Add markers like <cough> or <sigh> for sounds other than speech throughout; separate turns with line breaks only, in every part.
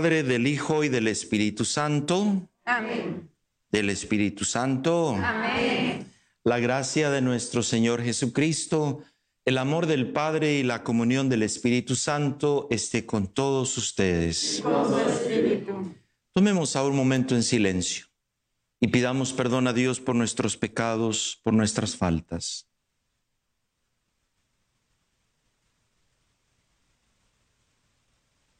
Padre, del Hijo y del Espíritu Santo.
Amén.
Del Espíritu Santo.
Amén.
La gracia de nuestro Señor Jesucristo, el amor del Padre y la comunión del Espíritu Santo esté con todos ustedes. Tomemos ahora un momento en silencio y pidamos perdón a Dios por nuestros pecados, por nuestras faltas.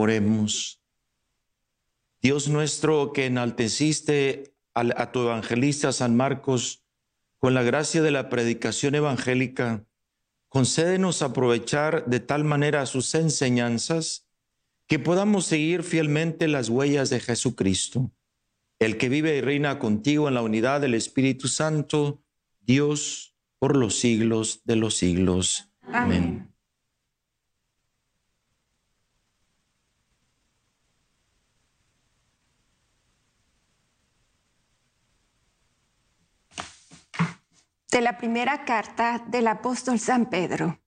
Oremos. Dios nuestro que enalteciste a, tu evangelista San Marcos con la gracia de la predicación evangélica, concédenos aprovechar de tal manera sus enseñanzas que podamos seguir fielmente las huellas de Jesucristo, el que vive y reina contigo en la unidad del Espíritu Santo, Dios, por los siglos de los siglos. Amén.
De la primera carta del apóstol San Pedro.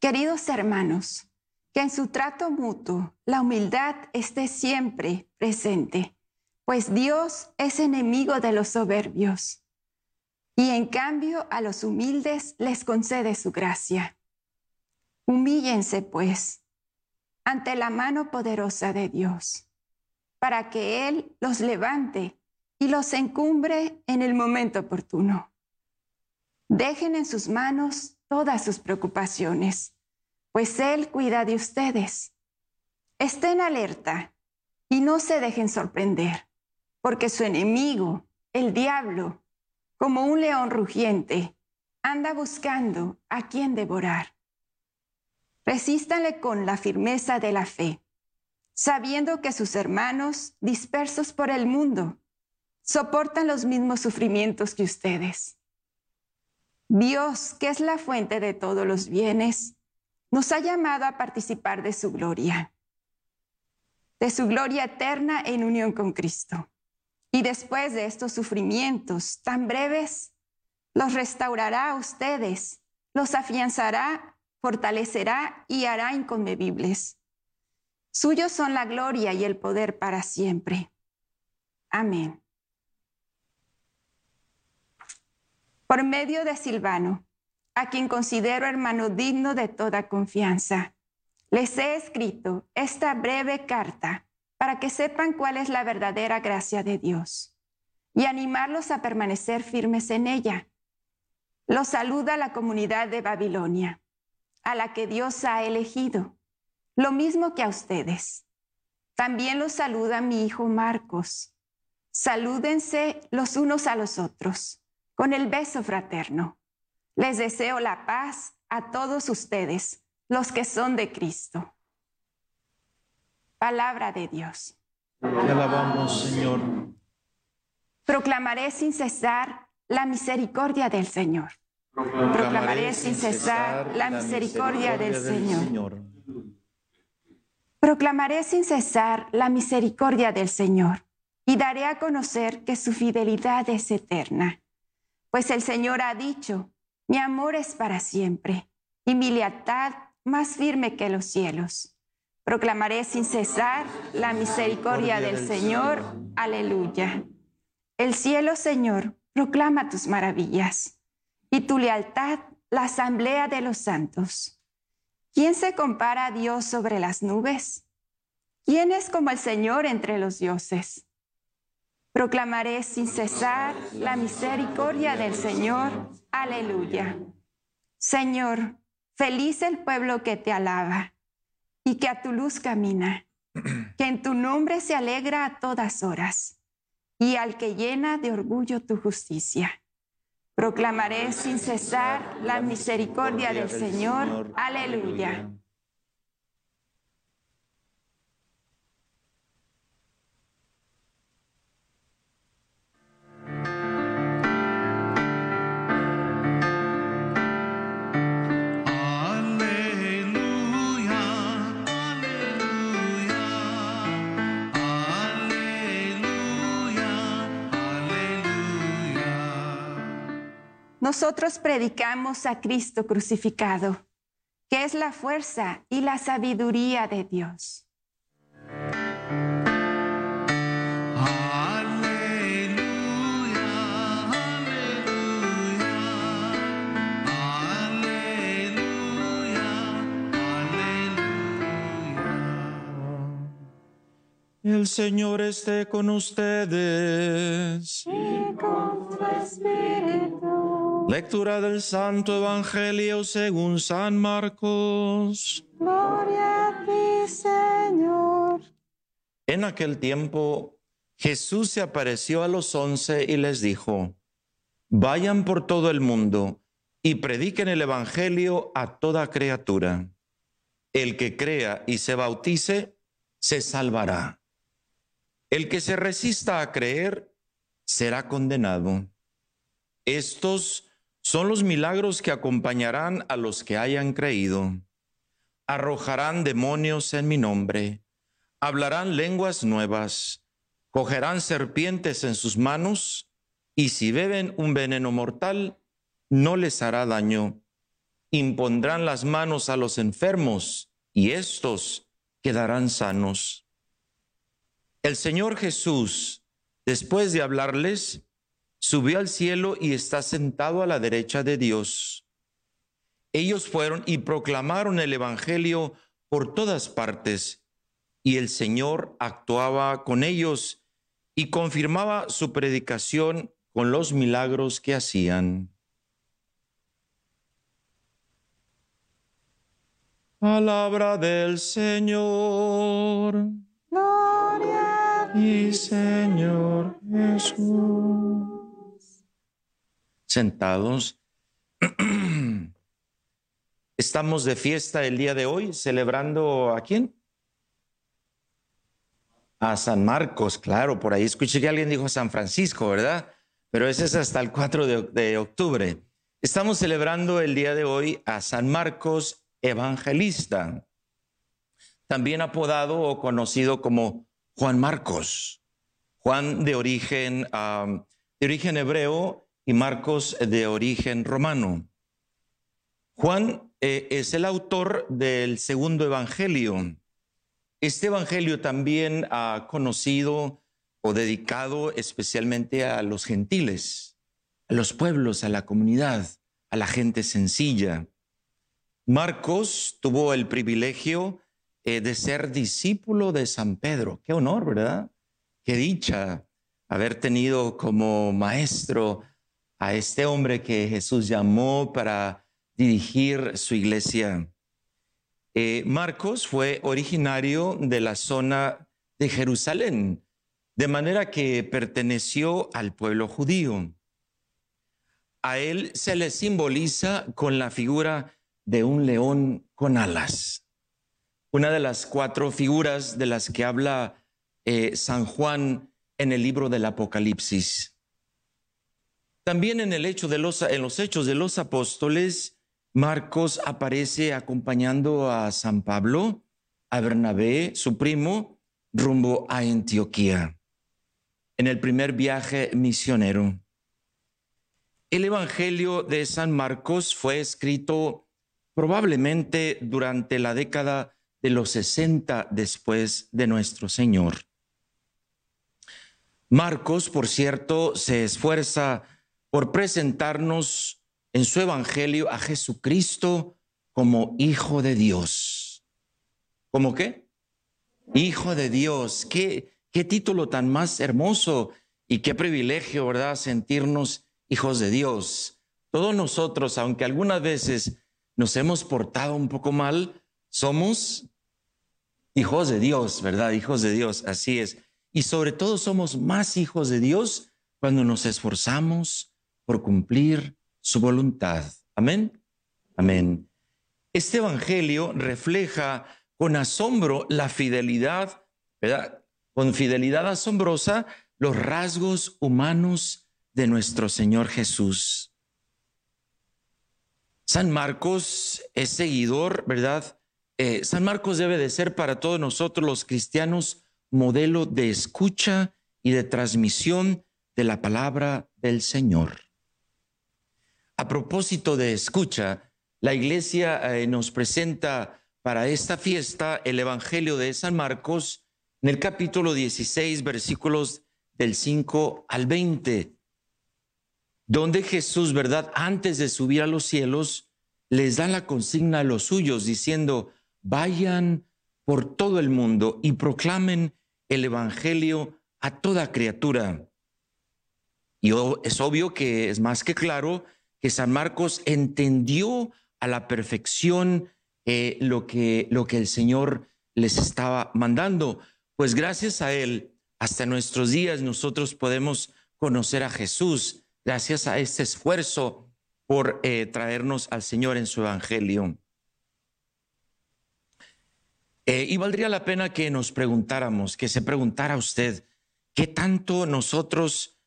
Queridos hermanos, que en su trato mutuo la humildad esté siempre presente, pues Dios es enemigo de los soberbios y en cambio a los humildes les concede su gracia. Humíllense, pues, ante la mano poderosa de Dios, para que Él los levante y los encumbre en el momento oportuno. Dejen en sus manos todas sus preocupaciones, pues Él cuida de ustedes. Estén alerta y no se dejen sorprender, porque su enemigo, el diablo, como un león rugiente, anda buscando a quien devorar. Resístanle con la firmeza de la fe, sabiendo que sus hermanos, dispersos por el mundo, soportan los mismos sufrimientos que ustedes. Dios, que es la fuente de todos los bienes, nos ha llamado a participar de su gloria, de su gloria eterna en unión con Cristo. Y después de estos sufrimientos tan breves, los restaurará a ustedes, los afianzará, fortalecerá y hará inconmovibles. Suyos son la gloria y el poder para siempre. Amén. Por medio de Silvano, a quien considero hermano digno de toda confianza. Les he escrito esta breve carta para que sepan cuál es la verdadera gracia de Dios y animarlos a permanecer firmes en ella. Los saluda la comunidad de Babilonia, a la que Dios ha elegido, lo mismo que a ustedes. También los saluda mi hijo Marcos. Salúdense los unos a los otros con el beso fraterno. Les deseo la paz a todos ustedes, los que son de Cristo. Palabra de Dios.
Te alabamos, Señor.
Proclamaré sin cesar la misericordia del Señor. Proclamaré sin cesar la misericordia del Señor. Proclamaré sin cesar la misericordia del Señor y daré a conocer que su fidelidad es eterna pues el Señor ha dicho, mi amor es para siempre y mi lealtad más firme que los cielos. Proclamaré sin cesar la misericordia del Señor. Aleluya. El cielo, Señor, proclama tus maravillas y tu lealtad la asamblea de los santos. ¿Quién se compara a Dios sobre las nubes? ¿Quién es como el Señor entre los dioses? Proclamaré sin cesar la misericordia del Señor. Aleluya. Señor, feliz el pueblo que te alaba y que a tu luz camina, <clears throat> que en tu nombre se alegra a todas horas y al que llena de orgullo tu justicia. Proclamaré sin cesar la misericordia del Señor. Aleluya. Nosotros predicamos a Cristo crucificado, que es la fuerza y la sabiduría de Dios.
El Señor esté con ustedes.
Y con su espíritu.
Lectura del Santo Evangelio según San Marcos.
Gloria a ti, Señor.
En aquel tiempo Jesús se apareció a los once y les dijo, vayan por todo el mundo y prediquen el Evangelio a toda criatura. El que crea y se bautice, se salvará. El que se resista a creer, será condenado. Estos son los milagros que acompañarán a los que hayan creído. Arrojarán demonios en mi nombre, hablarán lenguas nuevas, cogerán serpientes en sus manos, y si beben un veneno mortal, no les hará daño. Impondrán las manos a los enfermos, y estos quedarán sanos. El Señor Jesús, después de hablarles, subió al cielo y está sentado a la derecha de Dios. Ellos fueron y proclamaron el Evangelio por todas partes, y el Señor actuaba con ellos y confirmaba su predicación con los milagros que hacían. Palabra del Señor.
Gloria
y Señor Jesús sentados. <clears throat> Estamos de fiesta el día de hoy, celebrando a quién? A San Marcos, claro, por ahí escuché que alguien dijo San Francisco, ¿verdad? Pero ese es hasta el 4 de, octubre. Estamos celebrando el día de hoy a San Marcos Evangelista, también apodado o conocido como Juan Marcos. Juan de origen hebreo y Marcos de origen romano. Juan eh, es el autor del segundo evangelio. Este evangelio también ha conocido o dedicado especialmente a los gentiles, a los pueblos, a la comunidad, a la gente sencilla. Marcos tuvo el privilegio eh, de ser discípulo de San Pedro. Qué honor, ¿verdad? Qué dicha haber tenido como maestro a este hombre que Jesús llamó para dirigir su iglesia. Eh, Marcos fue originario de la zona de Jerusalén, de manera que perteneció al pueblo judío. A él se le simboliza con la figura de un león con alas, una de las cuatro figuras de las que habla eh, San Juan en el libro del Apocalipsis. También en, el hecho de los, en los hechos de los apóstoles, Marcos aparece acompañando a San Pablo, a Bernabé, su primo, rumbo a Antioquía, en el primer viaje misionero. El Evangelio de San Marcos fue escrito probablemente durante la década de los 60 después de nuestro Señor. Marcos, por cierto, se esfuerza por presentarnos en su Evangelio a Jesucristo como Hijo de Dios. ¿Cómo qué? Hijo de Dios. ¿Qué, qué título tan más hermoso y qué privilegio, ¿verdad? Sentirnos hijos de Dios. Todos nosotros, aunque algunas veces nos hemos portado un poco mal, somos hijos de Dios, ¿verdad? Hijos de Dios, así es. Y sobre todo somos más hijos de Dios cuando nos esforzamos, por cumplir su voluntad. Amén. Amén. Este Evangelio refleja con asombro la fidelidad, ¿verdad? Con fidelidad asombrosa los rasgos humanos de nuestro Señor Jesús. San Marcos es seguidor, ¿verdad? Eh, San Marcos debe de ser para todos nosotros los cristianos modelo de escucha y de transmisión de la palabra del Señor. A propósito de escucha, la iglesia eh, nos presenta para esta fiesta el Evangelio de San Marcos en el capítulo 16, versículos del 5 al 20, donde Jesús, ¿verdad? Antes de subir a los cielos, les da la consigna a los suyos diciendo, vayan por todo el mundo y proclamen el Evangelio a toda criatura. Y es obvio que es más que claro que San Marcos entendió a la perfección eh, lo, que, lo que el Señor les estaba mandando. pues gracias a Él, hasta nuestros días nosotros podemos conocer a Jesús, gracias a este esfuerzo por eh, traernos al Señor en su Evangelio. Eh, y valdría la pena que nos preguntáramos, que se preguntara usted, ¿qué tanto nosotros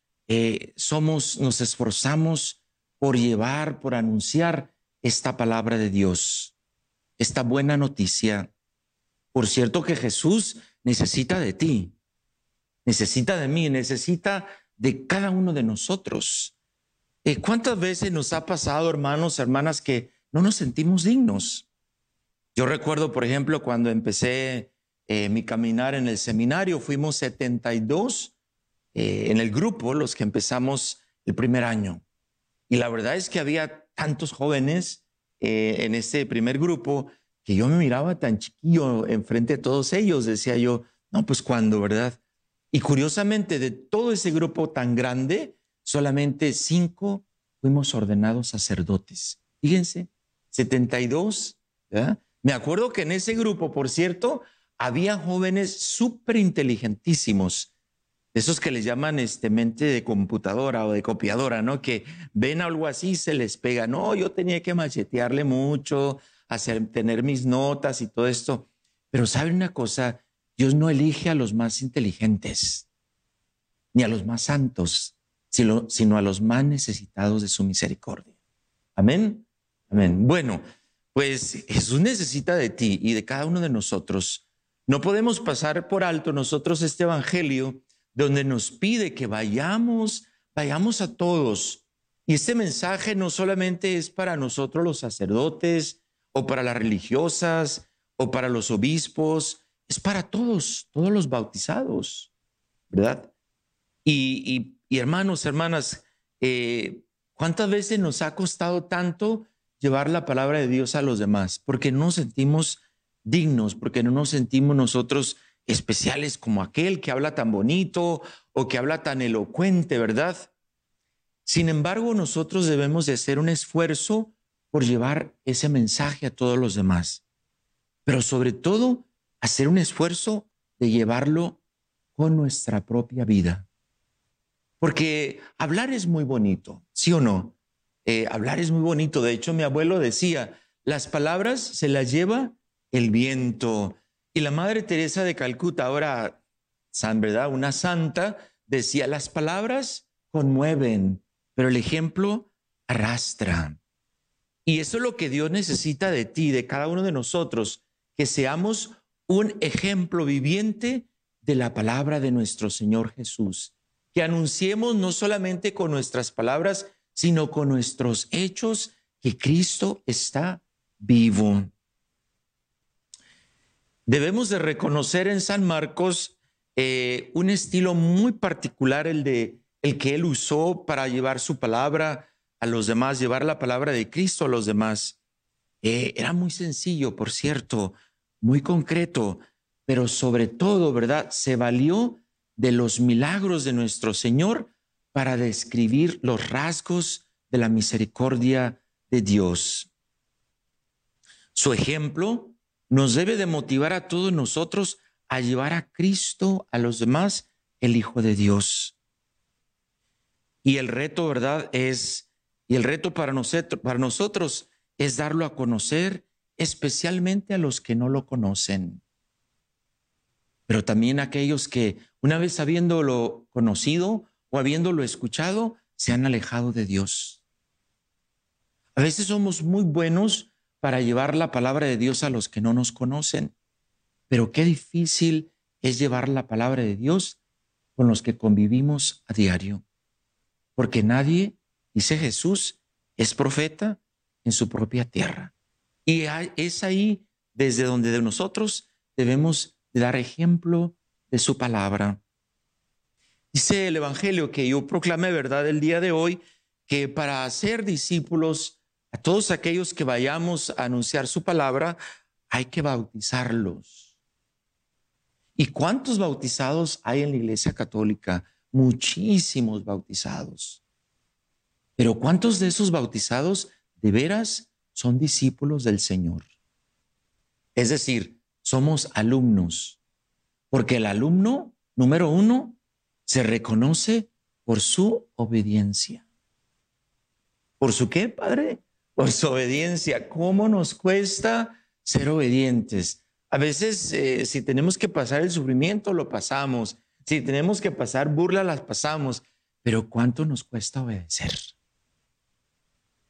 somos, nos esforzamos por llevar, por anunciar esta palabra de Dios, esta buena noticia? Por cierto que Jesús necesita de ti, necesita de mí, necesita de cada uno de nosotros. Eh, ¿Cuántas veces nos ha pasado, hermanos, hermanas, que no nos sentimos dignos? Yo recuerdo, por ejemplo, cuando empecé eh, mi caminar en el seminario, fuimos 72 eh, en el grupo, los que empezamos el primer año. Y la verdad es que había tantos jóvenes eh, en ese primer grupo que yo me miraba tan chiquillo enfrente de todos ellos. Decía yo, no, pues cuando, ¿verdad? Y curiosamente, de todo ese grupo tan grande, solamente cinco fuimos ordenados sacerdotes. Fíjense, 72, ¿verdad? Me acuerdo que en ese grupo, por cierto, había jóvenes súper inteligentísimos, esos que les llaman este, mente de computadora o de copiadora, ¿no? Que ven algo así se les pega. No, yo tenía que machetearle mucho, hacer, tener mis notas y todo esto. Pero ¿saben una cosa? Dios no elige a los más inteligentes, ni a los más santos, sino, sino a los más necesitados de su misericordia. Amén. Amén. Bueno, pues Jesús necesita de ti y de cada uno de nosotros. No podemos pasar por alto nosotros este Evangelio donde nos pide que vayamos, vayamos a todos. Y este mensaje no solamente es para nosotros los sacerdotes o para las religiosas o para los obispos, es para todos, todos los bautizados, ¿verdad? Y, hermanos, hermanas, eh, ¿cuántas veces nos ha costado tanto llevar la palabra de Dios a los demás, porque no nos sentimos dignos, porque no nos sentimos nosotros especiales como aquel que habla tan bonito o que habla tan elocuente, ¿verdad? Sin embargo, nosotros debemos de hacer un esfuerzo por llevar ese mensaje a todos los demás, pero sobre todo hacer un esfuerzo de llevarlo con nuestra propia vida. Porque hablar es muy bonito, ¿sí o no? Eh, hablar es muy bonito. De hecho, mi abuelo decía, las palabras se las lleva el viento. Y la Madre Teresa de Calcuta, ahora, san, ¿verdad? Una santa, decía, las palabras conmueven, pero el ejemplo arrastra. Y eso es lo que Dios necesita de ti, de cada uno de nosotros, que seamos un ejemplo viviente de la palabra de nuestro Señor Jesús, que anunciemos no solamente con nuestras palabras, sino con nuestros hechos que Cristo está vivo. Debemos de reconocer en San Marcos eh, un estilo muy particular, el de el que él usó para llevar su palabra a los demás, llevar la palabra de Cristo a los demás. Eh, era muy sencillo, por cierto, muy concreto, pero sobre todo, ¿verdad? Se valió de los milagros de nuestro Señor para describir los rasgos de la misericordia de Dios. Su ejemplo nos debe de motivar a todos nosotros a llevar a Cristo a los demás, el Hijo de Dios. Y el reto, ¿verdad? Es, y el reto para nosotros, para nosotros es darlo a conocer, especialmente a los que no lo conocen. Pero también a aquellos que, una vez habiéndolo conocido, o habiéndolo escuchado, se han alejado de Dios. A veces somos muy buenos para llevar la palabra de Dios a los que no nos conocen, pero qué difícil es llevar la palabra de Dios con los que convivimos a diario. Porque nadie, dice Jesús, es profeta en su propia tierra. Y es ahí desde donde de nosotros debemos dar ejemplo de su palabra. Dice el Evangelio que yo proclamé, ¿verdad?, el día de hoy, que para hacer discípulos, a todos aquellos que vayamos a anunciar su palabra, hay que bautizarlos. ¿Y cuántos bautizados hay en la Iglesia Católica? Muchísimos bautizados. Pero ¿cuántos de esos bautizados de veras son discípulos del Señor? Es decir, somos alumnos Porque el alumno número uno se reconoce por su obediencia. ¿Por su qué, Padre? Por su obediencia. ¿Cómo nos cuesta ser obedientes? A veces, eh, si tenemos que pasar el sufrimiento, lo pasamos. Si tenemos que pasar burla, las pasamos. Pero ¿cuánto nos cuesta obedecer?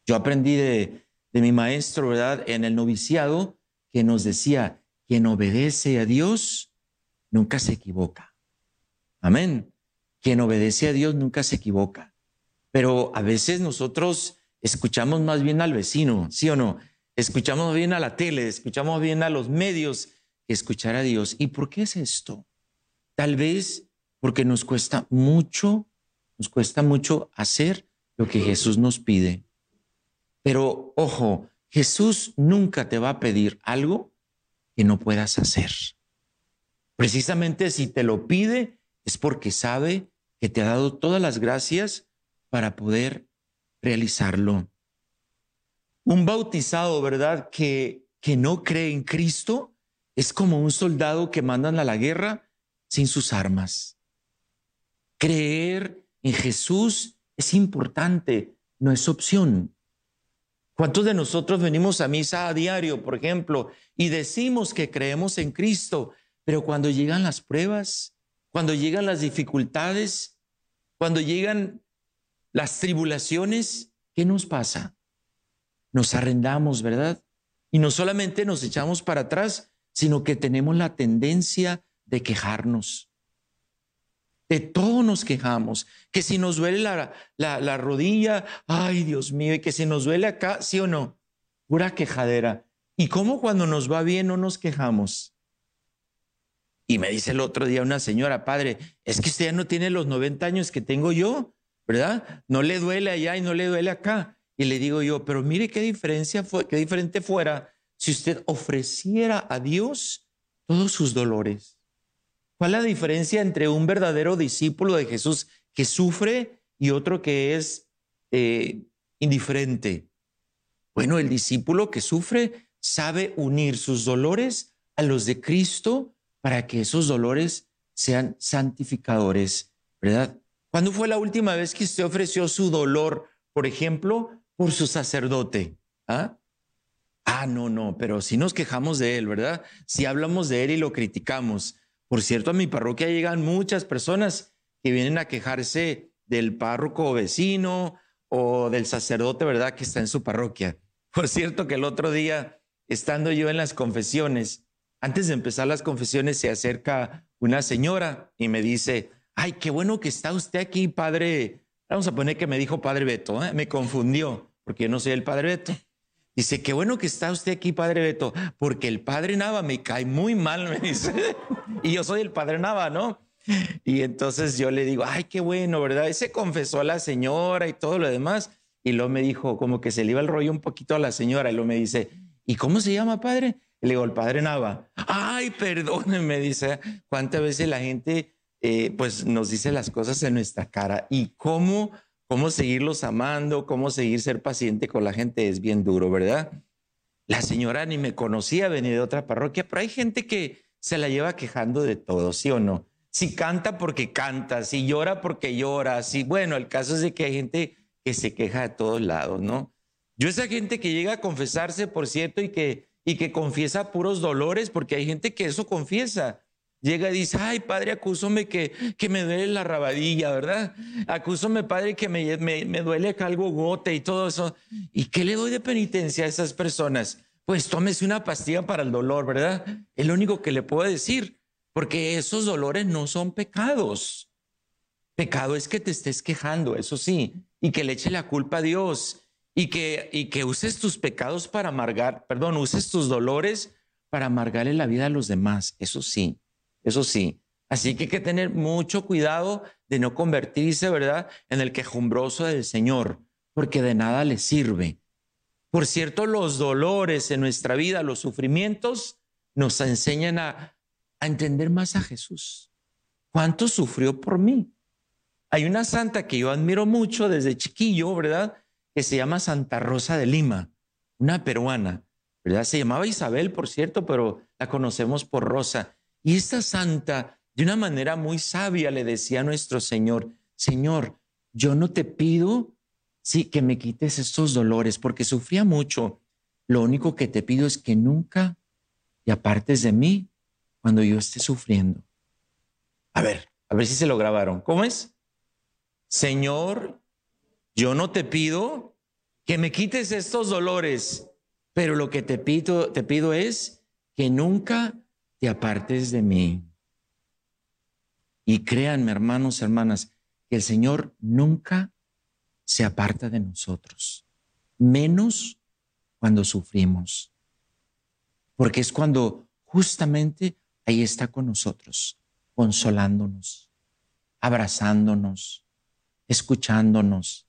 Yo aprendí de, de mi maestro, ¿verdad? En el noviciado, que nos decía, quien obedece a Dios nunca se equivoca. Amén. Quien obedece a Dios nunca se equivoca. Pero a veces nosotros escuchamos más bien al vecino, ¿sí o no? Escuchamos bien a la tele, escuchamos bien a los medios que escuchar a Dios. ¿Y por qué es esto? Tal vez porque nos cuesta mucho, nos cuesta mucho hacer lo que Jesús nos pide. Pero ojo, Jesús nunca te va a pedir algo que no puedas hacer. Precisamente si te lo pide, es porque sabe que te ha dado todas las gracias para poder realizarlo. Un bautizado, ¿verdad? Que, que no cree en Cristo es como un soldado que mandan a la guerra sin sus armas. Creer en Jesús es importante, no es opción. ¿Cuántos de nosotros venimos a misa a diario, por ejemplo, y decimos que creemos en Cristo, pero cuando llegan las pruebas, cuando llegan las dificultades, cuando llegan las tribulaciones, ¿qué nos pasa? Nos arrendamos, ¿verdad? Y no solamente nos echamos para atrás, sino que tenemos la tendencia de quejarnos. De todo nos quejamos. Que si nos duele la, la, rodilla, ay Dios mío, y que si nos duele acá, sí o no, pura quejadera. ¿Y cómo cuando nos va bien no nos quejamos? Y me dice el otro día una señora, padre, es que usted ya no tiene los 90 años que tengo yo, ¿verdad? No le duele allá y no le duele acá. Y le digo yo, pero mire qué diferencia fue, qué diferente fuera si usted ofreciera a Dios todos sus dolores. ¿Cuál es la diferencia entre un verdadero discípulo de Jesús que sufre y otro que es eh, indiferente? Bueno, el discípulo que sufre sabe unir sus dolores a los de Cristo para que esos dolores sean santificadores, ¿verdad? ¿Cuándo fue la última vez que usted ofreció su dolor, por ejemplo, por su sacerdote? ¿Ah? Ah, no, no, pero si nos quejamos de él, ¿verdad? Si hablamos de él y lo criticamos. Por cierto, a mi parroquia llegan muchas personas que vienen a quejarse del párroco vecino o del sacerdote, ¿verdad? Que está en su parroquia. Por cierto, que el otro día, estando yo en las confesiones, antes de empezar las confesiones se acerca una señora y me dice, ay, qué bueno que está usted aquí, padre. Vamos a poner que me dijo padre Beto, ¿eh? me confundió, porque yo no soy el padre Beto. Dice, qué bueno que está usted aquí, padre Beto, porque el padre Nava me cae muy mal, me dice. <laughs> y yo soy el padre Nava, ¿no? Y entonces yo le digo, ay, qué bueno, ¿verdad? Y se confesó a la señora y todo lo demás. Y luego me dijo, como que se le iba el rollo un poquito a la señora. Y luego me dice, ¿y cómo se llama, padre? le digo, el padre Nava, ay, perdónenme, dice, cuántas veces la gente eh, pues nos dice las cosas en nuestra cara y cómo, cómo seguirlos amando, cómo seguir ser paciente con la gente es bien duro, ¿verdad? La señora ni me conocía, venía de otra parroquia, pero hay gente que se la lleva quejando de todo, ¿sí o no? Si canta porque canta, si llora porque llora, si, bueno, el caso es de que hay gente que se queja de todos lados, ¿no? Yo esa gente que llega a confesarse, por cierto, y que y que confiesa puros dolores, porque hay gente que eso confiesa. Llega y dice, ay, padre, acúsome que, que me duele la rabadilla, ¿verdad? Acúsome, padre, que me, me, me duele algo gote y todo eso. ¿Y qué le doy de penitencia a esas personas? Pues tómese una pastilla para el dolor, ¿verdad? Es lo único que le puedo decir, porque esos dolores no son pecados. Pecado es que te estés quejando, eso sí, y que le eche la culpa a Dios y que, y que uses tus pecados para amargar, perdón, uses tus dolores para amargarle la vida a los demás. Eso sí, eso sí. Así que hay que tener mucho cuidado de no convertirse, ¿verdad?, en el quejumbroso del Señor, porque de nada le sirve. Por cierto, los dolores en nuestra vida, los sufrimientos, nos enseñan a, a entender más a Jesús. ¿Cuánto sufrió por mí? Hay una santa que yo admiro mucho desde chiquillo, ¿verdad? que se llama Santa Rosa de Lima, una peruana, ¿verdad? Se llamaba Isabel, por cierto, pero la conocemos por Rosa. Y esta santa, de una manera muy sabia, le decía a nuestro Señor, Señor, yo no te pido sí, que me quites estos dolores, porque sufría mucho. Lo único que te pido es que nunca te apartes de mí cuando yo esté sufriendo. A ver, a ver si se lo grabaron. ¿Cómo es? Señor, yo no te pido que me quites estos dolores, pero lo que te pido, te pido es que nunca te apartes de mí. Y créanme, hermanos, hermanas, que el Señor nunca se aparta de nosotros, menos cuando sufrimos, porque es cuando justamente ahí está con nosotros, consolándonos, abrazándonos, escuchándonos.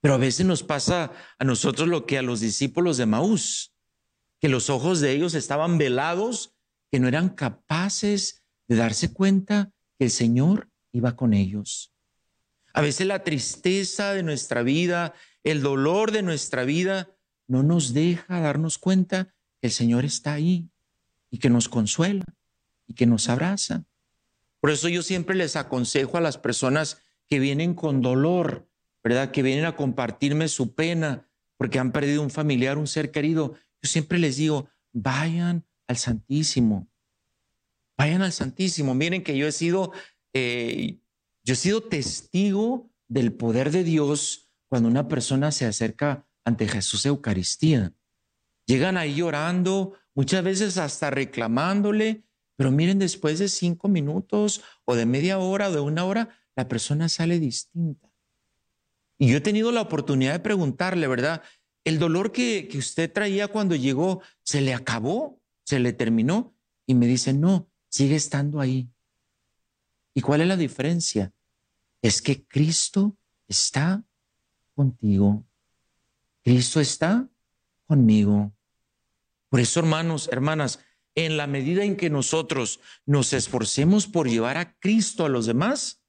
Pero a veces nos pasa a nosotros lo que a los discípulos de Maús, que los ojos de ellos estaban velados, que no eran capaces de darse cuenta que el Señor iba con ellos. A veces la tristeza de nuestra vida, el dolor de nuestra vida, no nos deja darnos cuenta que el Señor está ahí y que nos consuela y que nos abraza. Por eso yo siempre les aconsejo a las personas que vienen con dolor, ¿verdad? Que vienen a compartirme su pena porque han perdido un familiar, un ser querido. Yo siempre les digo, vayan al Santísimo, vayan al Santísimo. Miren que yo he sido, eh, yo he sido testigo del poder de Dios cuando una persona se acerca ante Jesús Eucaristía. Llegan ahí llorando, muchas veces hasta reclamándole, pero miren, después de cinco minutos o de media hora o de una hora, la persona sale distinta. Y yo he tenido la oportunidad de preguntarle, ¿verdad? El dolor que, que usted traía cuando llegó, ¿se le acabó? ¿Se le terminó? Y me dice, no, sigue estando ahí. ¿Y cuál es la diferencia? Es que Cristo está contigo. Cristo está conmigo. Por eso, hermanos, hermanas, en la medida en que nosotros nos esforcemos por llevar a Cristo a los demás,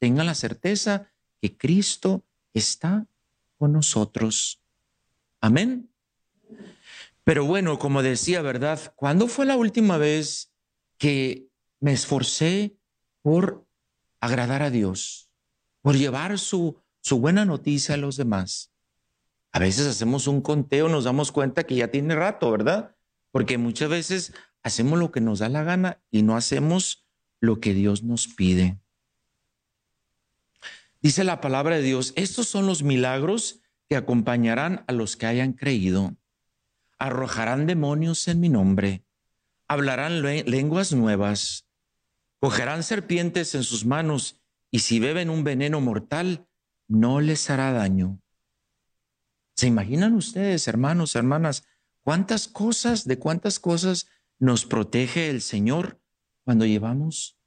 tengan la certeza que Cristo está con nosotros. Amén. Pero bueno, como decía, ¿verdad? ¿Cuándo fue la última vez que me esforcé por agradar a Dios, por llevar su, su buena noticia a los demás? A veces hacemos un conteo, nos damos cuenta que ya tiene rato, ¿verdad? Porque muchas veces hacemos lo que nos da la gana y no hacemos lo que Dios nos pide. Dice la palabra de Dios, estos son los milagros que acompañarán a los que hayan creído. Arrojarán demonios en mi nombre, hablarán lenguas nuevas, cogerán serpientes en sus manos y si beben un veneno mortal, no les hará daño. ¿Se imaginan ustedes, hermanos, hermanas, cuántas cosas, de cuántas cosas nos protege el Señor cuando llevamos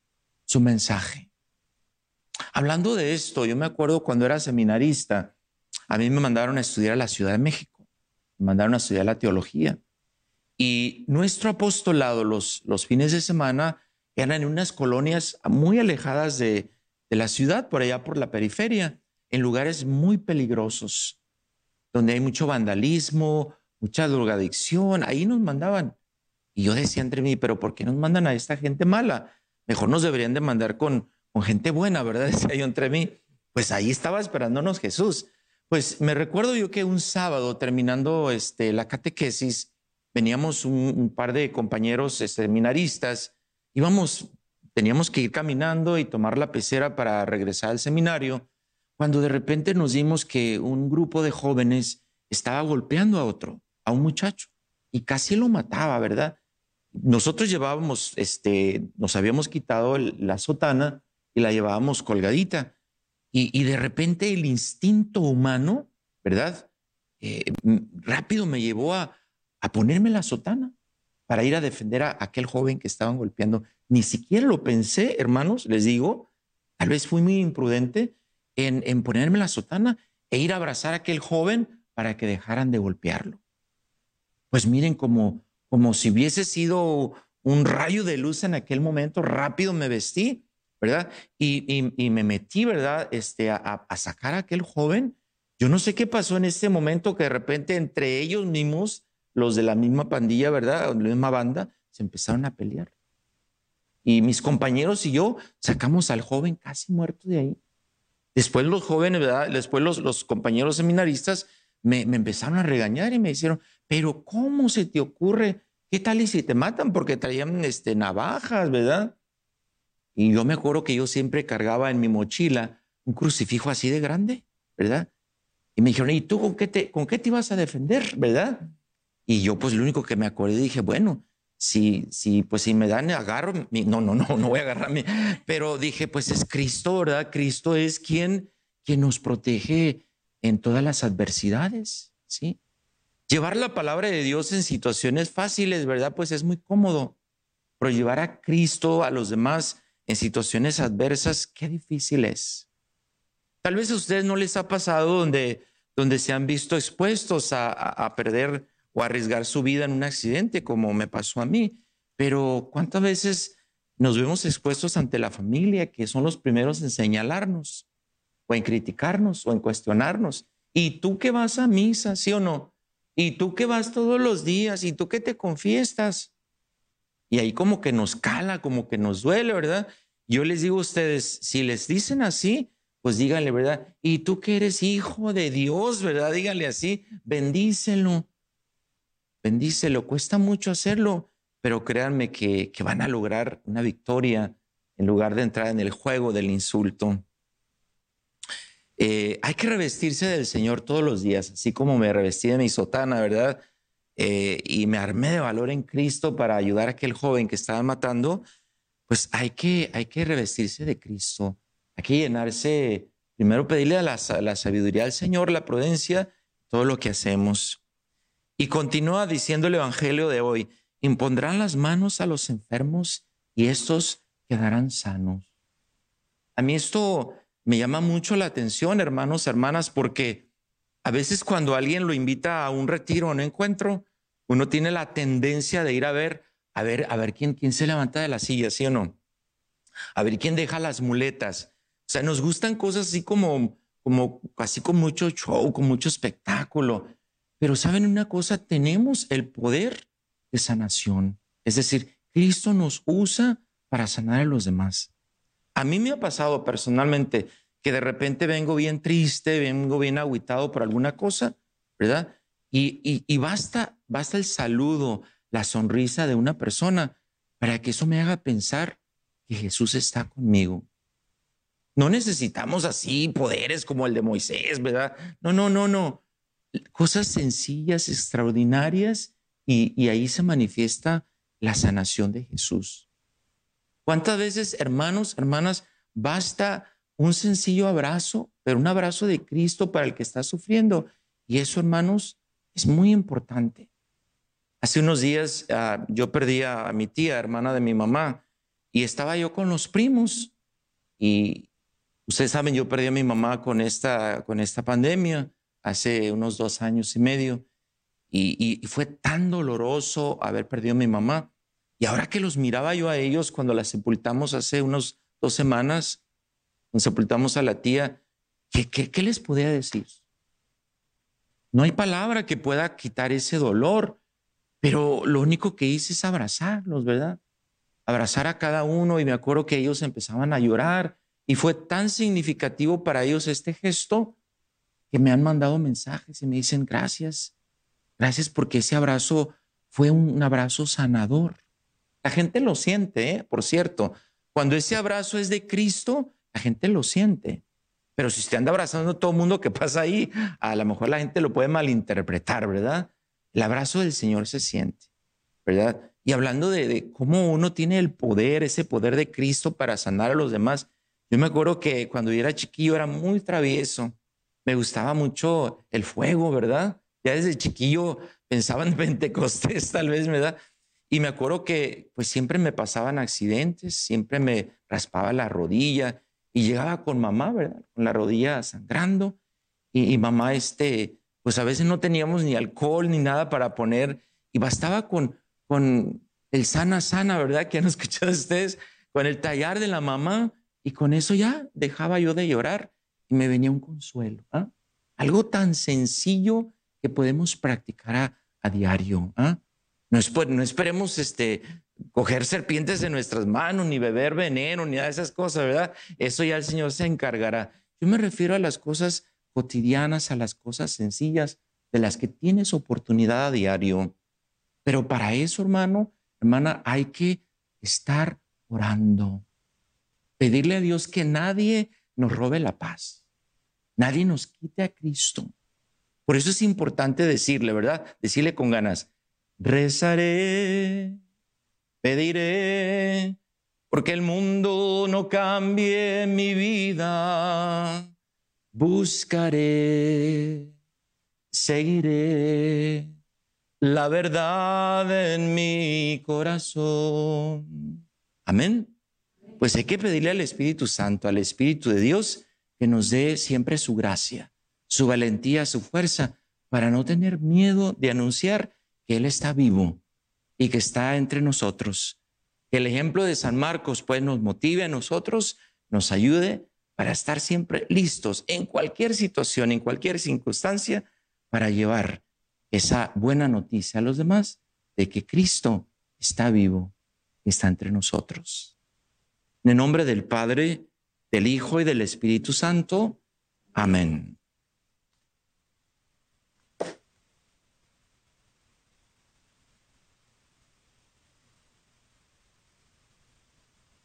su mensaje? Hablando de esto, yo me acuerdo cuando era seminarista, a mí me mandaron a estudiar a la Ciudad de México, mandaron a estudiar la teología. Y nuestro apostolado los, fines de semana eran en unas colonias muy alejadas de, de la ciudad, por allá por la periferia, en lugares muy peligrosos, donde hay mucho vandalismo, mucha drogadicción, ahí nos mandaban. Y yo decía entre mí, pero ¿por qué nos mandan a esta gente mala? Mejor nos deberían de mandar con, con gente buena, ¿verdad? <laughs> Decía yo entre mí. Pues ahí estaba esperándonos Jesús. Pues me recuerdo yo que un sábado, terminando este, la catequesis, veníamos un, par de compañeros este, seminaristas, íbamos, teníamos que ir caminando y tomar la pecera para regresar al seminario, cuando de repente nos dimos que un grupo de jóvenes estaba golpeando a otro, a un muchacho, y casi lo mataba, ¿verdad? Nosotros llevábamos, este, nos habíamos quitado la sotana y la llevábamos colgadita. Y, de repente el instinto humano, ¿verdad? Eh, rápido me llevó a, a ponerme la sotana para ir a defender a aquel joven que estaban golpeando. Ni siquiera lo pensé, hermanos, les digo, tal vez fui muy imprudente en, en ponerme la sotana e ir a abrazar a aquel joven para que dejaran de golpearlo. Pues miren, como, como si hubiese sido un rayo de luz en aquel momento, rápido me vestí ¿verdad? Y, y, me metí, ¿verdad? Este, a, sacar a aquel joven. Yo no sé qué pasó en este momento que de repente entre ellos mismos, los de la misma pandilla, ¿verdad? O la misma banda, se empezaron a pelear. Y mis compañeros y yo sacamos al joven casi muerto de ahí. Después los jóvenes, ¿verdad? Después los, los compañeros seminaristas me, me, empezaron a regañar y me dijeron, pero ¿cómo se te ocurre? ¿Qué tal y si te matan? Porque traían este, navajas, ¿verdad? Y yo me acuerdo que yo siempre cargaba en mi mochila un crucifijo así de grande, ¿verdad? Y me dijeron, ¿y tú con qué te, con qué te ibas a defender, verdad? Y yo pues lo único que me acordé dije, bueno, si, si, pues si me dan, agarro, no, no, no, no voy a agarrarme, pero dije, pues es Cristo, ¿verdad? Cristo es quien, quien nos protege en todas las adversidades, ¿sí? Llevar la palabra de Dios en situaciones fáciles, ¿verdad? Pues es muy cómodo, pero llevar a Cristo a los demás en situaciones adversas, qué difícil es. Tal vez a ustedes no les ha pasado donde, donde se han visto expuestos a, a perder o arriesgar su vida en un accidente, como me pasó a mí. Pero ¿cuántas veces nos vemos expuestos ante la familia, que son los primeros en señalarnos, o en criticarnos, o en cuestionarnos? ¿Y tú que vas a misa, sí o no? ¿Y tú que vas todos los días? ¿Y tú que te confiestas? Y ahí como que nos cala, como que nos duele, ¿verdad? Yo les digo a ustedes, si les dicen así, pues díganle, ¿verdad? Y tú que eres hijo de Dios, ¿verdad? Díganle así, bendícelo bendícelo. Cuesta mucho hacerlo, pero créanme que, van a lograr una victoria en lugar de entrar en el juego del insulto. Eh, hay que revestirse del Señor todos los días, así como me revestí de mi sotana, ¿verdad? Eh, y me armé de valor en Cristo para ayudar a aquel joven que estaba matando, pues hay que, hay que revestirse de Cristo. Hay que llenarse, primero pedirle a la, la sabiduría al Señor, la prudencia, todo lo que hacemos. Y continúa diciendo el Evangelio de hoy, impondrán las manos a los enfermos y estos quedarán sanos. A mí esto me llama mucho la atención, hermanos, hermanas, porque a veces cuando alguien lo invita a un retiro o un encuentro, uno tiene la tendencia de ir a ver, a ver, a ver quién, se levanta de la silla, ¿sí o no? A ver quién deja las muletas. O sea, nos gustan cosas así como, como, así con mucho show, con mucho espectáculo. Pero saben una cosa, tenemos el poder de sanación. Es decir, Cristo nos usa para sanar a los demás. A mí me ha pasado personalmente que de repente vengo bien triste, vengo bien aguitado por alguna cosa, ¿verdad? Y, y, basta, basta el saludo, la sonrisa de una persona para que eso me haga pensar que Jesús está conmigo. No necesitamos así poderes como el de Moisés, ¿verdad? No, no, no, no cosas sencillas, extraordinarias, y, ahí se manifiesta la sanación de Jesús. ¿Cuántas veces, hermanos, hermanas, basta un sencillo abrazo, pero un abrazo de Cristo para el que está sufriendo? Y eso, hermanos, es muy importante. Hace unos días ah, yo perdí a, mi tía, hermana de mi mamá, y estaba yo con los primos. Y ustedes saben, yo perdí a mi mamá con esta, con esta pandemia hace unos dos años y medio y, fue tan doloroso haber perdido a mi mamá. Y ahora que los miraba yo a ellos cuando la sepultamos hace unos dos semanas, cuando sepultamos a la tía, ¿qué, qué, les podía decir? No hay palabra que pueda quitar ese dolor, pero lo único que hice es abrazarlos, ¿verdad? Abrazar a cada uno y me acuerdo que ellos empezaban a llorar y fue tan significativo para ellos este gesto que me han mandado mensajes y me dicen gracias, gracias porque ese abrazo fue un abrazo sanador. La gente lo siente, ¿eh? por cierto. Cuando ese abrazo es de Cristo, la gente lo siente. Pero si usted anda abrazando a todo el mundo que pasa ahí, a lo mejor la gente lo puede malinterpretar, ¿verdad? El abrazo del Señor se siente, ¿verdad? Y hablando de, de, cómo uno tiene el poder, ese poder de Cristo para sanar a los demás. Yo me acuerdo que cuando yo era chiquillo era muy travieso me gustaba mucho el fuego, ¿verdad? Ya desde chiquillo pensaba en <laughs> Pentecostés, tal vez, ¿verdad? Y me acuerdo que pues siempre me pasaban accidentes, siempre me raspaba la rodilla y llegaba con mamá, ¿verdad? Con la rodilla sangrando y, mamá, este, pues a veces no teníamos ni alcohol ni nada para poner y bastaba con, con el sana, sana, ¿verdad? Que han <laughs> escuchado ustedes, con el tallar de la mamá y con eso ya dejaba yo de llorar y me venía un consuelo. ¿ah? Algo tan sencillo que podemos practicar a, diario. ¿ah? No, no, esperemos este, coger serpientes en nuestras manos, ni beber veneno, ni nada de esas cosas, ¿verdad? Eso ya el Señor se encargará. Yo me refiero a las cosas cotidianas, a las cosas sencillas de las que tienes oportunidad a diario. Pero para eso, hermano, hermana, hay que estar orando. Pedirle a Dios que nadie nos robe la paz. Nadie nos quite a Cristo. Por eso es importante decirle, ¿verdad? Decirle con ganas, rezaré, pediré, porque el mundo no cambie mi vida. Buscaré, seguiré la verdad en mi corazón. Amén. Pues hay que pedirle al Espíritu Santo, al Espíritu de Dios, que nos dé siempre su gracia, su valentía, su fuerza, para no tener miedo de anunciar que Él está vivo y que está entre nosotros. Que el ejemplo de San Marcos pues nos motive a nosotros, nos ayude para estar siempre listos en cualquier situación, en cualquier circunstancia, para llevar esa buena noticia a los demás de que Cristo está vivo está entre nosotros. En el nombre del Padre, del Hijo y del Espíritu Santo. Amén.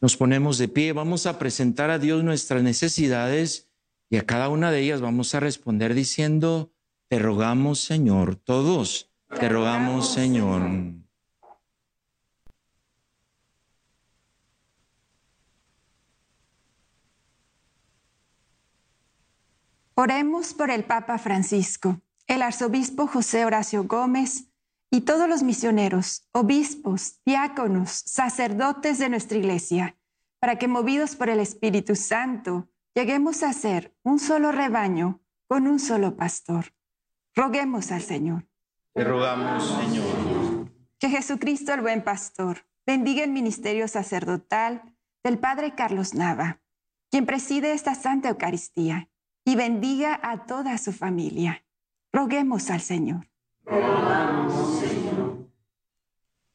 Nos ponemos de pie, vamos a presentar a Dios nuestras necesidades y a cada una de ellas vamos a responder diciendo, te rogamos Señor, todos, te rogamos Señor.
Oremos por el Papa Francisco, el arzobispo José Horacio Gómez y todos los misioneros, obispos, diáconos, sacerdotes de nuestra iglesia, para que movidos por el Espíritu Santo lleguemos a ser un solo rebaño con un solo pastor. Roguemos al Señor.
Te rogamos, Señor.
Que Jesucristo, el buen pastor, bendiga el ministerio sacerdotal del Padre Carlos Nava, quien preside esta Santa Eucaristía y bendiga a toda su familia. Roguemos al Señor.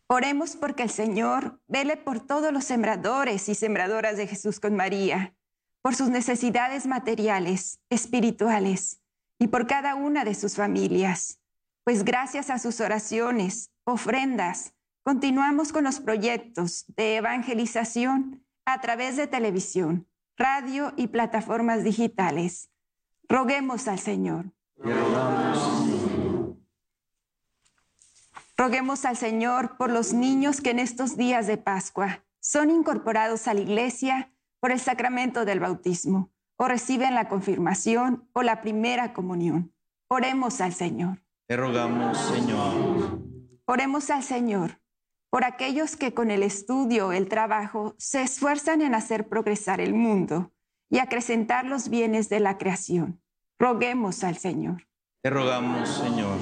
Oremos porque el Señor vele por todos los sembradores y sembradoras de Jesús con María, por sus necesidades materiales, espirituales y por cada una de sus familias, pues gracias a sus oraciones, ofrendas, continuamos con los proyectos de evangelización a través de televisión, radio y plataformas digitales. Roguemos al Señor. Roguemos al Señor por los niños que en estos días de Pascua son incorporados a la iglesia por el sacramento del bautismo o reciben la confirmación o la primera comunión. Oremos al Señor.
Te rogamos, Señor.
Oremos al Señor por aquellos que con el estudio, el trabajo, se esfuerzan en hacer progresar el mundo y acrecentar los bienes de la creación. Roguemos al Señor.
Te rogamos, Señor.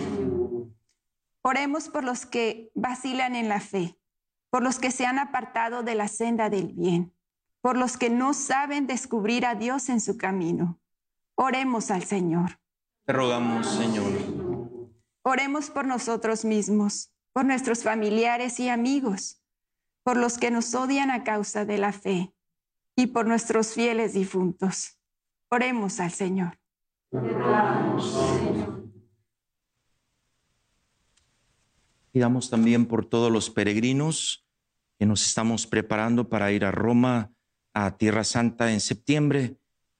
Oremos por los que vacilan en la fe, por los que se han apartado de la senda del bien, por los que no saben descubrir a Dios en su camino. Oremos al Señor.
Te rogamos, Señor.
Oremos por nosotros mismos, por nuestros familiares y amigos, por los que nos odian a causa de la fe y por nuestros fieles difuntos. Oremos al Señor.
Pidamos también por todos los peregrinos que nos estamos preparando para ir a Roma, a Tierra Santa en septiembre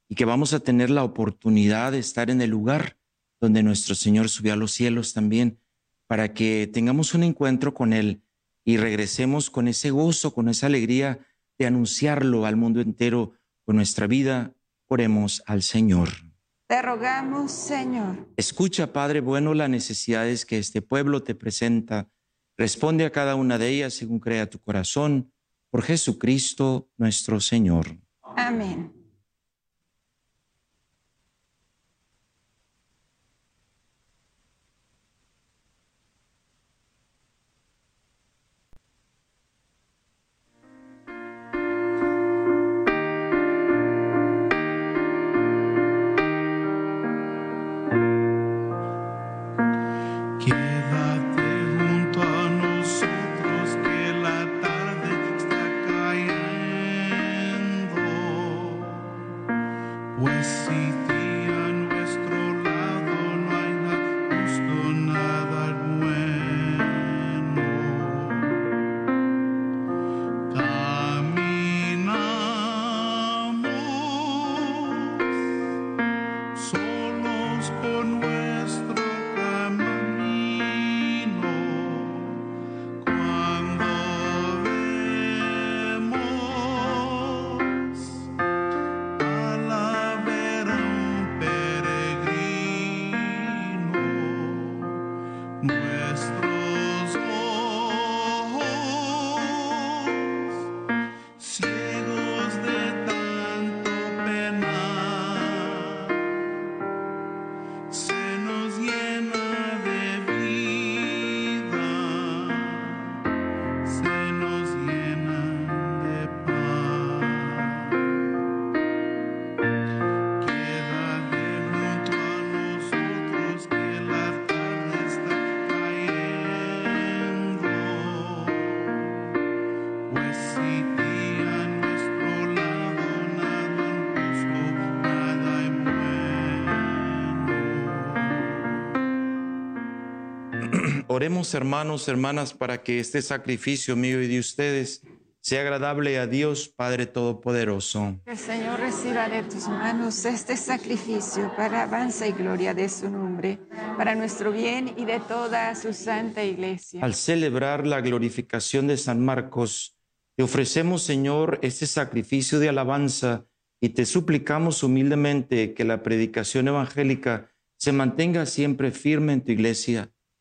y que vamos a tener la oportunidad de estar en el lugar donde nuestro Señor subió a los cielos también, para que tengamos un encuentro con Él y regresemos con ese gozo, con esa alegría de anunciarlo al mundo entero con nuestra vida, oremos al Señor.
Te rogamos, Señor.
Escucha, Padre bueno, las necesidades que este pueblo te presenta. Responde a cada una de ellas según crea tu corazón, por Jesucristo nuestro Señor.
Amén.
see through.
Oremos hermanos, hermanas, para que este sacrificio mío y de ustedes sea agradable a Dios Padre Todopoderoso.
El Señor reciba de tus manos este sacrificio para avanza y gloria de su nombre, para nuestro bien y de toda su santa iglesia.
Al celebrar la glorificación de San Marcos, te ofrecemos, Señor, este sacrificio de alabanza y te suplicamos humildemente que la predicación evangélica se mantenga siempre firme en tu iglesia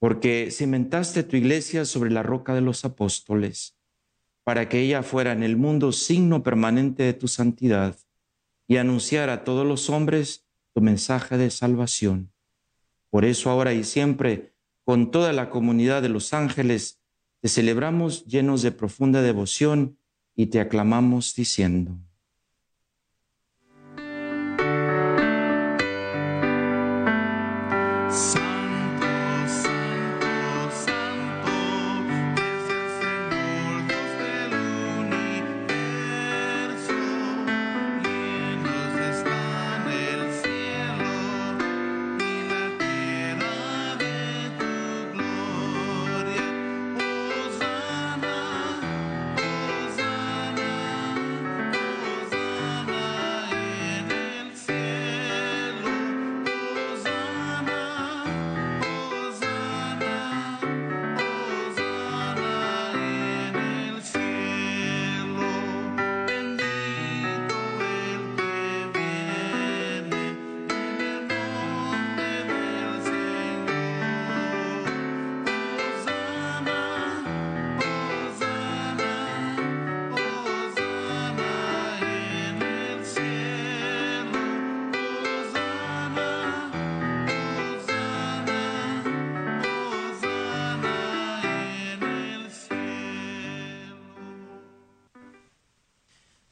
Porque cimentaste tu iglesia sobre la roca de los apóstoles para que ella fuera en el mundo signo permanente de tu santidad y anunciara a todos los hombres tu mensaje de salvación. Por eso ahora y siempre, con toda la comunidad de los ángeles, te celebramos llenos de profunda devoción y te aclamamos diciendo.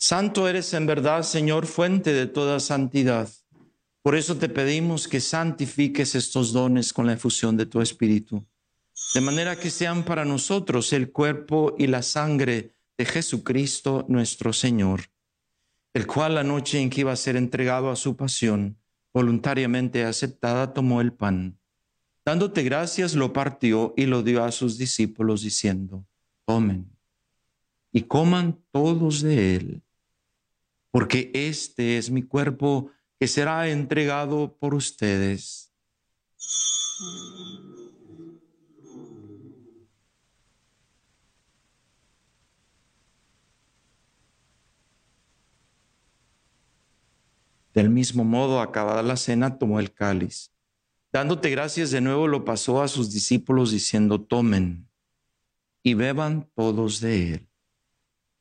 Santo eres en verdad, Señor, fuente de toda santidad. Por eso te pedimos que santifiques estos dones con la efusión de tu Espíritu, de manera que sean para nosotros el cuerpo y la sangre de Jesucristo nuestro Señor, el cual la noche en que iba a ser entregado a su pasión, voluntariamente aceptada, tomó el pan. Dándote gracias, lo partió y lo dio a sus discípulos, diciendo, tomen y coman todos de él porque este es mi cuerpo que será entregado por ustedes. Del mismo modo, acabada la cena, tomó el cáliz. Dándote gracias de nuevo, lo pasó a sus discípulos diciendo, tomen y beban todos de él,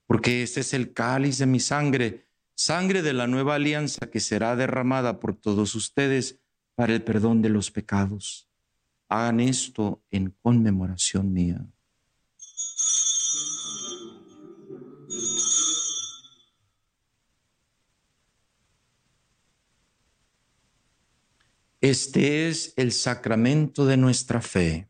porque este es el cáliz de mi sangre sangre de la nueva alianza que será derramada por todos ustedes para el perdón de los pecados. Hagan esto en conmemoración mía. Este es el sacramento de nuestra fe.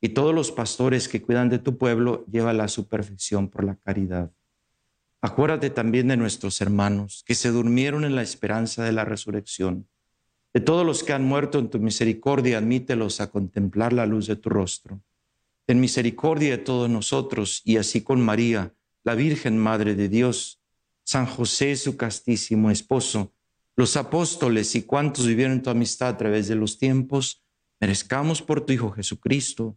y todos los pastores que cuidan de tu pueblo, llévala a su por la caridad. Acuérdate también de nuestros hermanos que se durmieron en la esperanza de la resurrección. De todos los que han muerto en tu misericordia, admítelos a contemplar la luz de tu rostro. Ten misericordia de todos nosotros y así con María, la Virgen Madre de Dios, San José, su castísimo esposo, los apóstoles y cuantos vivieron tu amistad a través de los tiempos, merezcamos por tu Hijo Jesucristo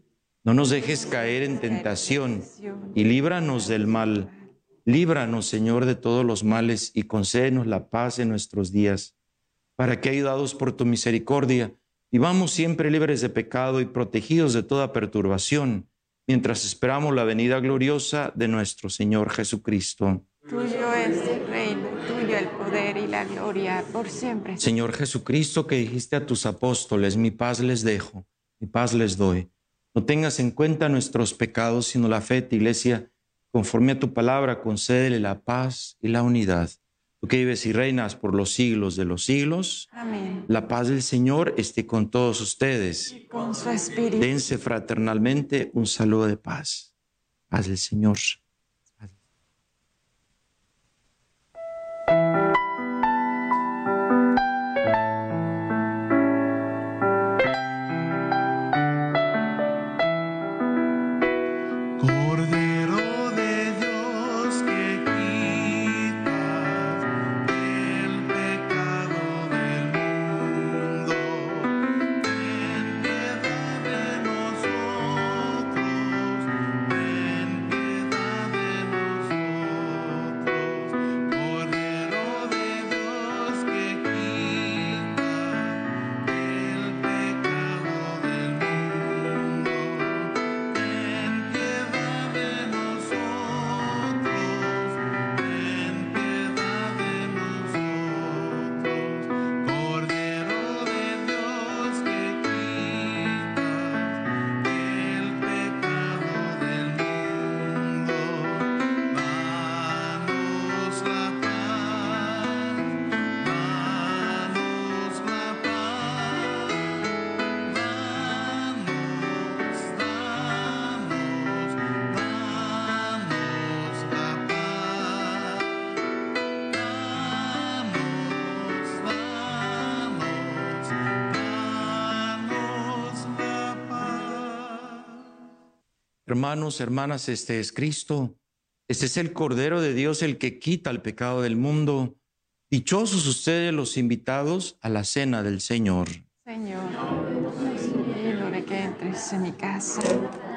no nos dejes caer en tentación y líbranos del mal. Líbranos, Señor, de todos los males y concédenos la paz en nuestros días, para que, ayudados por tu misericordia, vivamos siempre libres de pecado y protegidos de toda perturbación, mientras esperamos la venida gloriosa de nuestro Señor Jesucristo.
Tuyo es el reino, tuyo el poder y la gloria por siempre.
Señor Jesucristo, que dijiste a tus apóstoles, mi paz les dejo, mi paz les doy. No tengas en cuenta nuestros pecados, sino la fe de tu iglesia. Conforme a tu palabra, concédele la paz y la unidad. Tú que vives y reinas por los siglos de los siglos.
Amén.
La paz del Señor esté con todos ustedes.
con su espíritu.
Dense fraternalmente un saludo de paz. Paz del Señor. Hermanos, hermanas, este es Cristo. Este es el Cordero de Dios, el que quita el pecado del mundo. Dichosos ustedes los invitados a la cena del Señor.
Señor, no que entres en mi casa,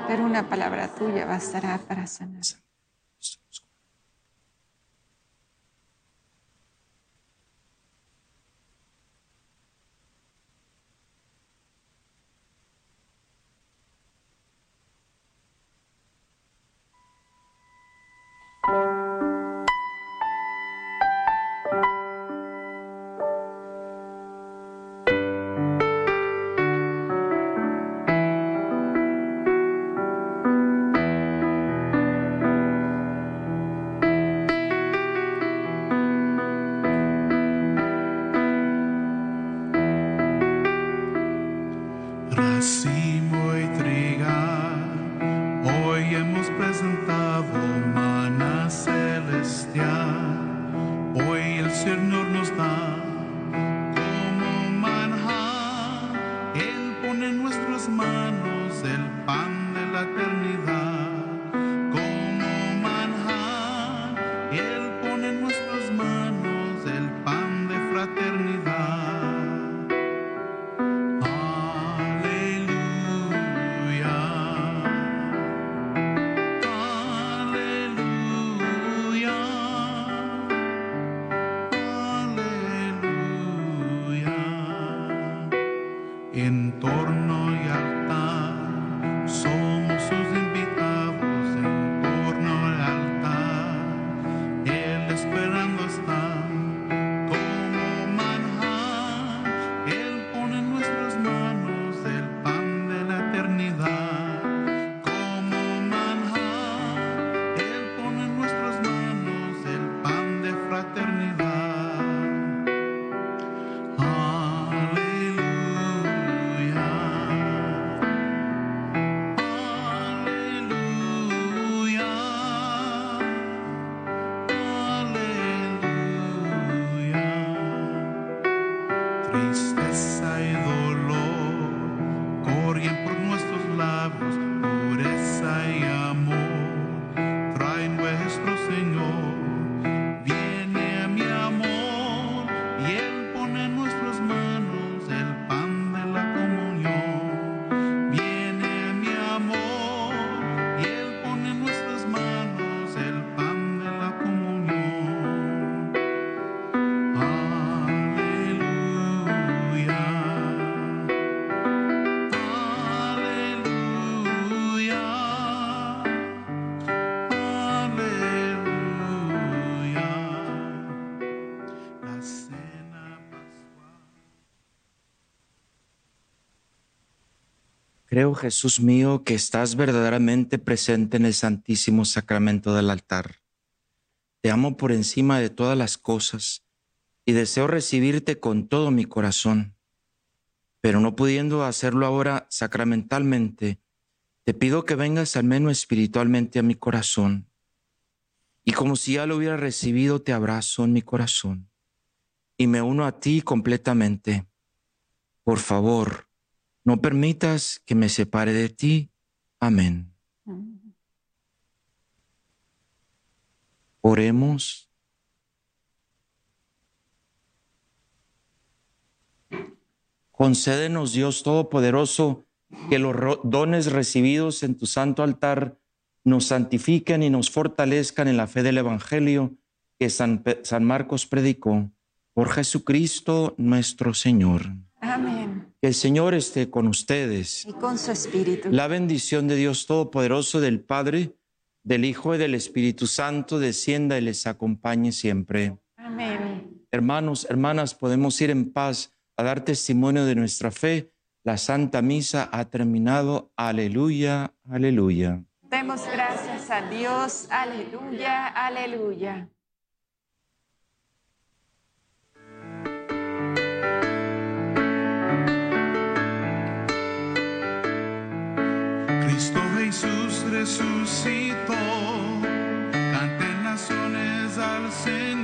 pero una palabra tuya bastará para sanar.
Creo, Jesús mío, que estás verdaderamente presente en el Santísimo Sacramento del altar. Te amo por encima de todas las cosas y deseo recibirte con todo mi corazón. Pero no pudiendo hacerlo ahora sacramentalmente, te pido que vengas al menos espiritualmente a mi corazón. Y como si ya lo hubiera recibido, te abrazo en mi corazón y me uno a ti completamente. Por favor, no permitas que me separe de ti. Amén. Oremos. Concédenos, Dios Todopoderoso, que los dones recibidos en tu santo altar nos santifiquen y nos fortalezcan en la fe del Evangelio que San, Marcos predicó. Por Jesucristo nuestro Señor. Que el Señor esté con ustedes.
Y con su espíritu.
La bendición de Dios Todopoderoso, del Padre, del Hijo y del Espíritu Santo descienda y les acompañe siempre.
Amén.
Hermanos, hermanas, podemos ir en paz a dar testimonio de nuestra fe. La Santa Misa ha terminado. Aleluya, aleluya.
Demos gracias a Dios. Aleluya, aleluya.
Resucitó, canten naciones al Señor,